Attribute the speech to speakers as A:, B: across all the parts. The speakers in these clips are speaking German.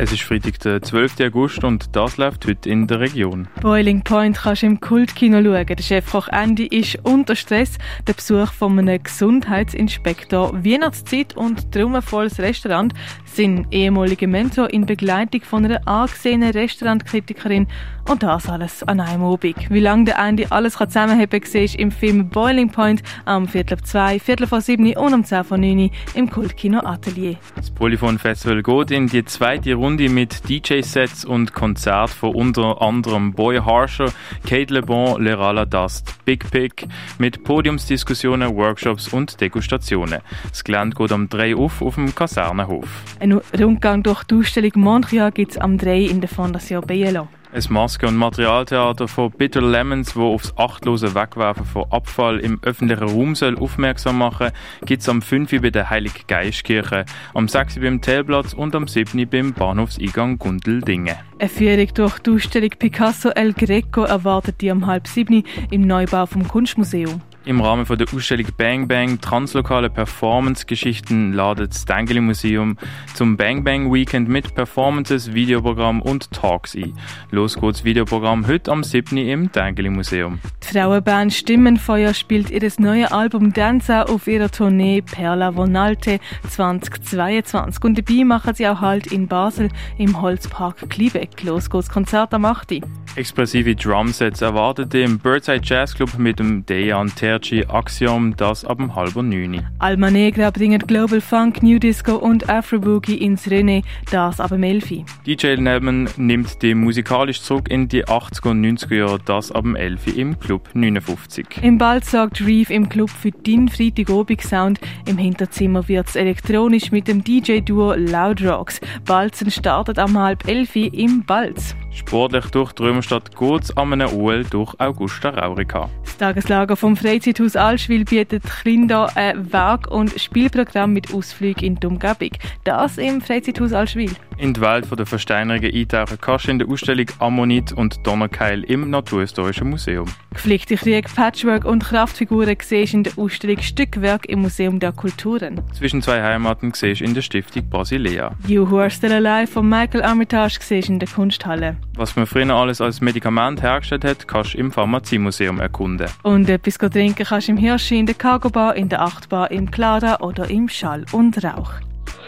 A: Es ist Freitag, der 12. August und das läuft heute in der Region.
B: Boiling Point kannst du im Kultkino schauen. Der Chefkoch Andy ist unter Stress. Der Besuch von einem Gesundheitsinspektor, Weihnachtszeit und traumenvolles Restaurant sind ehemalige Mentor in Begleitung von einer angesehenen Restaurantkritikerin und das alles an einem Abend. Wie lange der Andy alles zusammenhaben kann, siehst im Film Boiling Point am Viertel ab 2, Viertel vor 7 und um 10 vor 9 im Kultkino Atelier.
A: Das Polyphon Festival geht in die zweite Runde Runde mit DJ-Sets und Konzert von unter anderem Boy Harsher, Kate Le Bon, Lerala Dust, Big Pick mit Podiumsdiskussionen, Workshops und Degustationen. Das Gelände geht am 3 auf auf dem Kasernenhof.
B: Ein Rundgang durch die Ausstellung Montreal gibt es am 3 in der Fondation Bielo.
A: Ein Maske- und Materialtheater von Bitter Lemons, wo aufs achtlose Wegwerfen von Abfall im öffentlichen Raum soll aufmerksam machen, gibt es am 5. bei der Heilig Geistkirche, am 6. beim Telplatz und am 7. beim Bahnhofseingang Gundeldingen.
B: Eine Führung durch die Ausstellung Picasso El Greco erwartet die am halb 7. im Neubau vom Kunstmuseum.
A: Im Rahmen von der Ausstellung Bang Bang Translokale Performance-Geschichten ladet das Dengeli Museum zum Bang Bang Weekend mit Performances, Videoprogramm und Talks ein. Los geht's Videoprogramm heute am 7. im Dengeli Museum.
B: Die Frauenband Stimmenfeuer spielt ihr neues Album Danza auf ihrer Tournee Perla Vonalte 2022 und dabei machen sie auch Halt in Basel im Holzpark Kliebeck. Los geht's Konzert am 8.
A: Expressive Drumsets erwartet im Birdside Jazz Club mit dem Dejan Terci Axiom, das ab dem halben neun.
B: Alma Negra bringen Global Funk, New Disco und Afro Boogie ins René, das ab dem 11.
A: DJ Nelman nimmt die musikalisch zurück in die 80er und 90er Jahre, das ab dem 11 im Club 59.
B: Im Bald sorgt Reeve im Club für den Freitagobig-Sound. Im Hinterzimmer wird es elektronisch mit dem DJ-Duo Loud Rocks. Balzen startet am halb 11 im Balz.
A: Sportlich durch die Römerstadt geht's an einem OL durch Augusta Raurica.
B: Das Tageslager vom Freizeithaus Allschwil bietet Kinder ein Werk- und Spielprogramm mit Ausflügen in die Umgebung. Das im Freizeithaus Allschwil.
A: In die Welt der Versteinerungen eintauchen kannst du in der Ausstellung Ammonit und Donnerkeil im Naturhistorischen Museum.
B: Gepflegte Krieg, Patchwork und Kraftfiguren siehst in der Ausstellung Stückwerk im Museum der Kulturen.
A: Zwischen zwei Heimaten siehst du in der Stiftung Basilea.
B: You Who Are Still Alive von Michael Armitage siehst in der Kunsthalle.
A: Was man früher alles als Medikament hergestellt hat, kannst du im Pharmaziemuseum erkunden.
B: Und etwas trinken kannst du im Hirschi, in der Cargo Bar, in der Achtbar, im Clara oder im Schall und Rauch.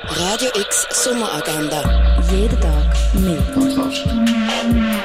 C: Radio X Sommeragenda. Jeden Tag mehr.